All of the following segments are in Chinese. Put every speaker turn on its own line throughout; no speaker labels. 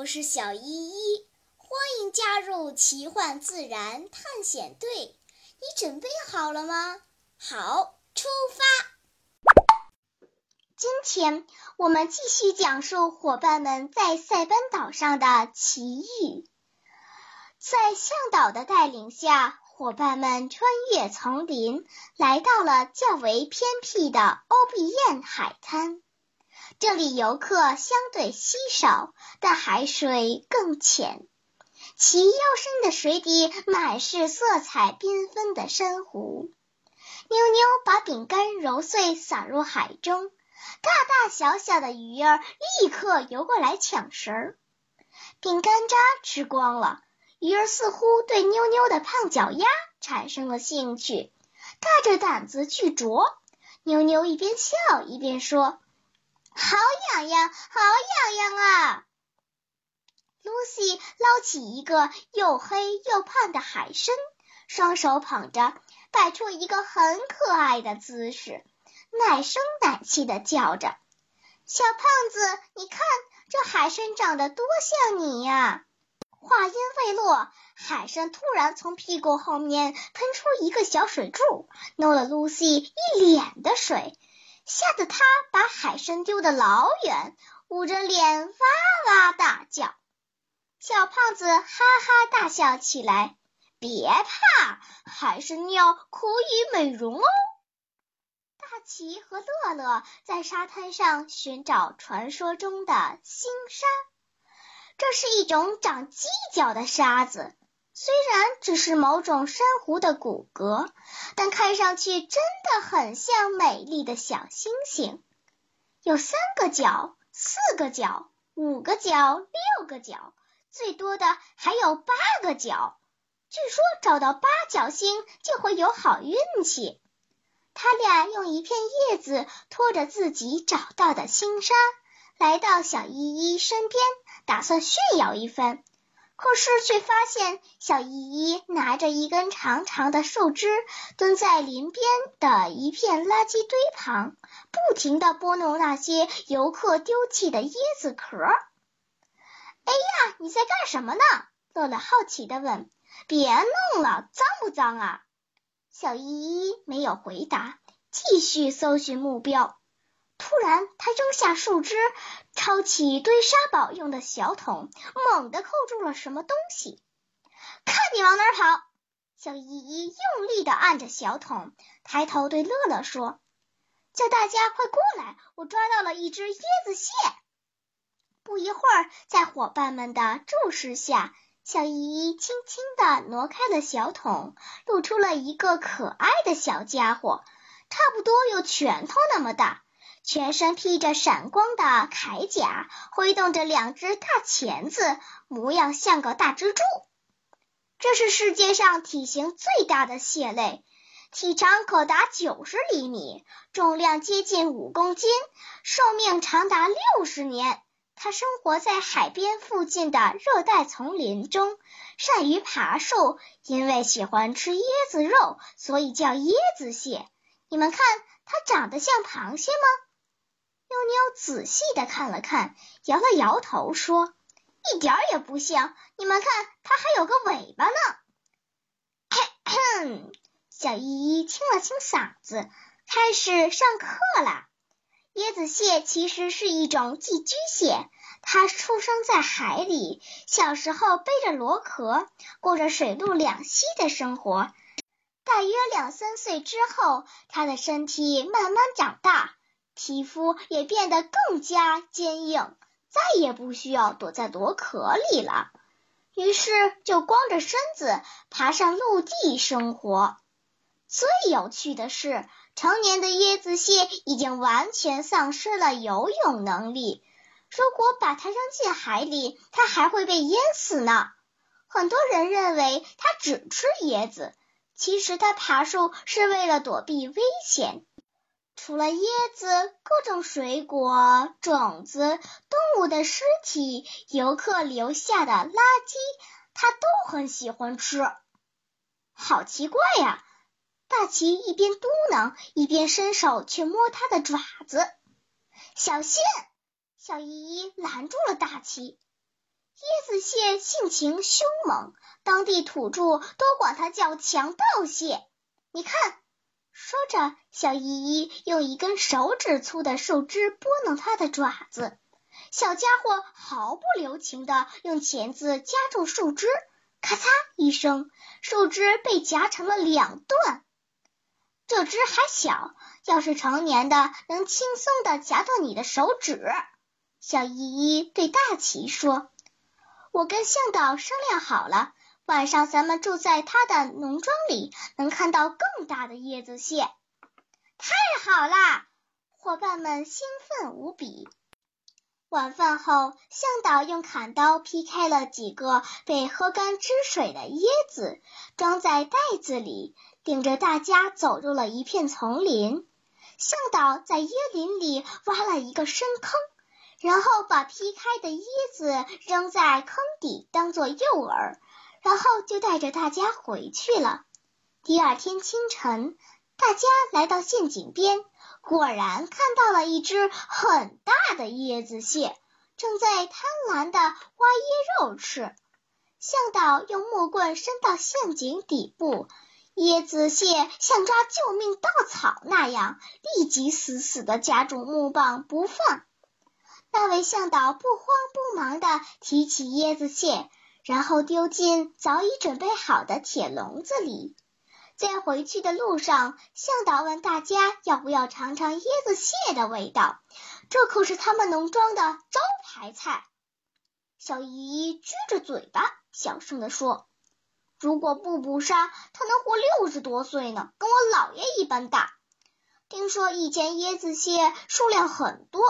我是小依依，欢迎加入奇幻自然探险队。你准备好了吗？好，出发！
今天我们继续讲述伙伴们在塞班岛上的奇遇。在向导的带领下，伙伴们穿越丛林，来到了较为偏僻的欧比燕海滩。这里游客相对稀少，但海水更浅。其幽深的水底满是色彩缤纷的珊瑚。妞妞把饼干揉碎撒入海中，大大小小的鱼儿立刻游过来抢食儿。饼干渣吃光了，鱼儿似乎对妞妞的胖脚丫产生了兴趣，大着胆子去啄。妞妞一边笑一边说。好痒痒，好痒痒啊露西捞起一个又黑又胖的海参，双手捧着，摆出一个很可爱的姿势，奶声奶气的叫着：“小胖子，你看这海参长得多像你呀！”话音未落，海参突然从屁股后面喷出一个小水柱，弄了露西一脸的水。吓得他把海参丢得老远，捂着脸哇哇大叫。小胖子哈哈大笑起来：“别怕，海参尿可以美容哦。”大奇和乐乐在沙滩上寻找传说中的星沙，这是一种长犄角的沙子。虽然只是某种珊瑚的骨骼，但看上去真的很像美丽的小星星。有三个角、四个角、五个角、六个角，最多的还有八个角。据说找到八角星就会有好运气。他俩用一片叶子托着自己找到的星沙，来到小依依身边，打算炫耀一番。可是却发现小依依拿着一根长长的树枝，蹲在林边的一片垃圾堆旁，不停的拨弄那些游客丢弃的椰子壳。哎呀，你在干什么呢？乐乐好奇的问。别弄了，脏不脏啊？小依依没有回答，继续搜寻目标。突然，他扔下树枝，抄起堆沙堡用的小桶，猛地扣住了什么东西。看你往哪儿跑！小依依用力的按着小桶，抬头对乐乐说：“叫大家快过来，我抓到了一只椰子蟹。”不一会儿，在伙伴们的注视下，小依依轻轻的挪开了小桶，露出了一个可爱的小家伙，差不多有拳头那么大。全身披着闪光的铠甲，挥动着两只大钳子，模样像个大蜘蛛。这是世界上体型最大的蟹类，体长可达九十厘米，重量接近五公斤，寿命长达六十年。它生活在海边附近的热带丛林中，善于爬树。因为喜欢吃椰子肉，所以叫椰子蟹。你们看，它长得像螃蟹吗？妞妞仔细的看了看，摇了摇头说：“一点也不像。你们看，它还有个尾巴呢。”咳咳小依依清了清嗓子，开始上课了。椰子蟹其实是一种寄居蟹，它出生在海里，小时候背着螺壳，过着水陆两栖的生活。大约两三岁之后，它的身体慢慢长大。皮肤也变得更加坚硬，再也不需要躲在螺壳里了。于是就光着身子爬上陆地生活。最有趣的是，成年的椰子蟹已经完全丧失了游泳能力。如果把它扔进海里，它还会被淹死呢。很多人认为它只吃椰子，其实它爬树是为了躲避危险。除了椰子，各种水果、种子、动物的尸体、游客留下的垃圾，它都很喜欢吃。好奇怪呀！大奇一边嘟囔，一边伸手去摸它的爪子。小心！小依依拦住了大奇。椰子蟹性情凶猛，当地土著都管它叫强盗蟹。你看，说着，小依依用一根手指粗的树枝拨弄它的爪子。小家伙毫不留情的用钳子夹住树枝，咔嚓一声，树枝被夹成了两段。这只还小，要是成年的，能轻松的夹断你的手指。小依依对大奇说：“我跟向导商量好了，晚上咱们住在他的农庄里，能看到更大的椰子蟹。”太好啦！伙伴们兴奋无比。晚饭后，向导用砍刀劈开了几个被喝干汁水的椰子，装在袋子里，领着大家走入了一片丛林。向导在椰林里挖了一个深坑，然后把劈开的椰子扔在坑底当做诱饵，然后就带着大家回去了。第二天清晨，大家来到陷阱边。果然看到了一只很大的椰子蟹，正在贪婪的挖椰肉吃。向导用木棍伸到陷阱底部，椰子蟹像抓救命稻草那样，立即死死的夹住木棒不放。那位向导不慌不忙的提起椰子蟹，然后丢进早已准备好的铁笼子里。在回去的路上，向导问大家要不要尝尝椰子蟹的味道，这可是他们农庄的招牌菜。小姨撅着嘴巴，小声地说：“如果不捕杀，它能活六十多岁呢，跟我姥爷一般大。听说以前椰子蟹数量很多，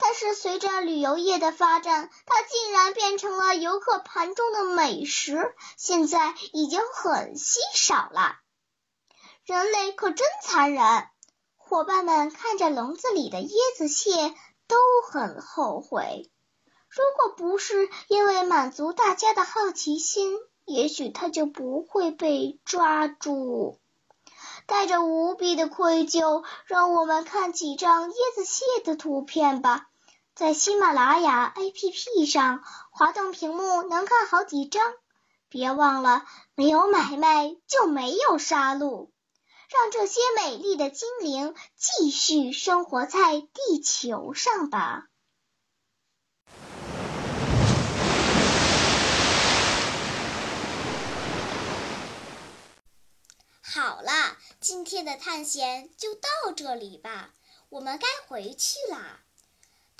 但是随着旅游业的发展，它竟然变成了游客盘中的美食，现在已经很稀少了。”人类可真残忍！伙伴们看着笼子里的椰子蟹，都很后悔。如果不是因为满足大家的好奇心，也许它就不会被抓住。带着无比的愧疚，让我们看几张椰子蟹的图片吧。在喜马拉雅 APP 上，滑动屏幕能看好几张。别忘了，没有买卖就没有杀戮。让这些美丽的精灵继续生活在地球上吧。
好了，今天的探险就到这里吧，我们该回去啦。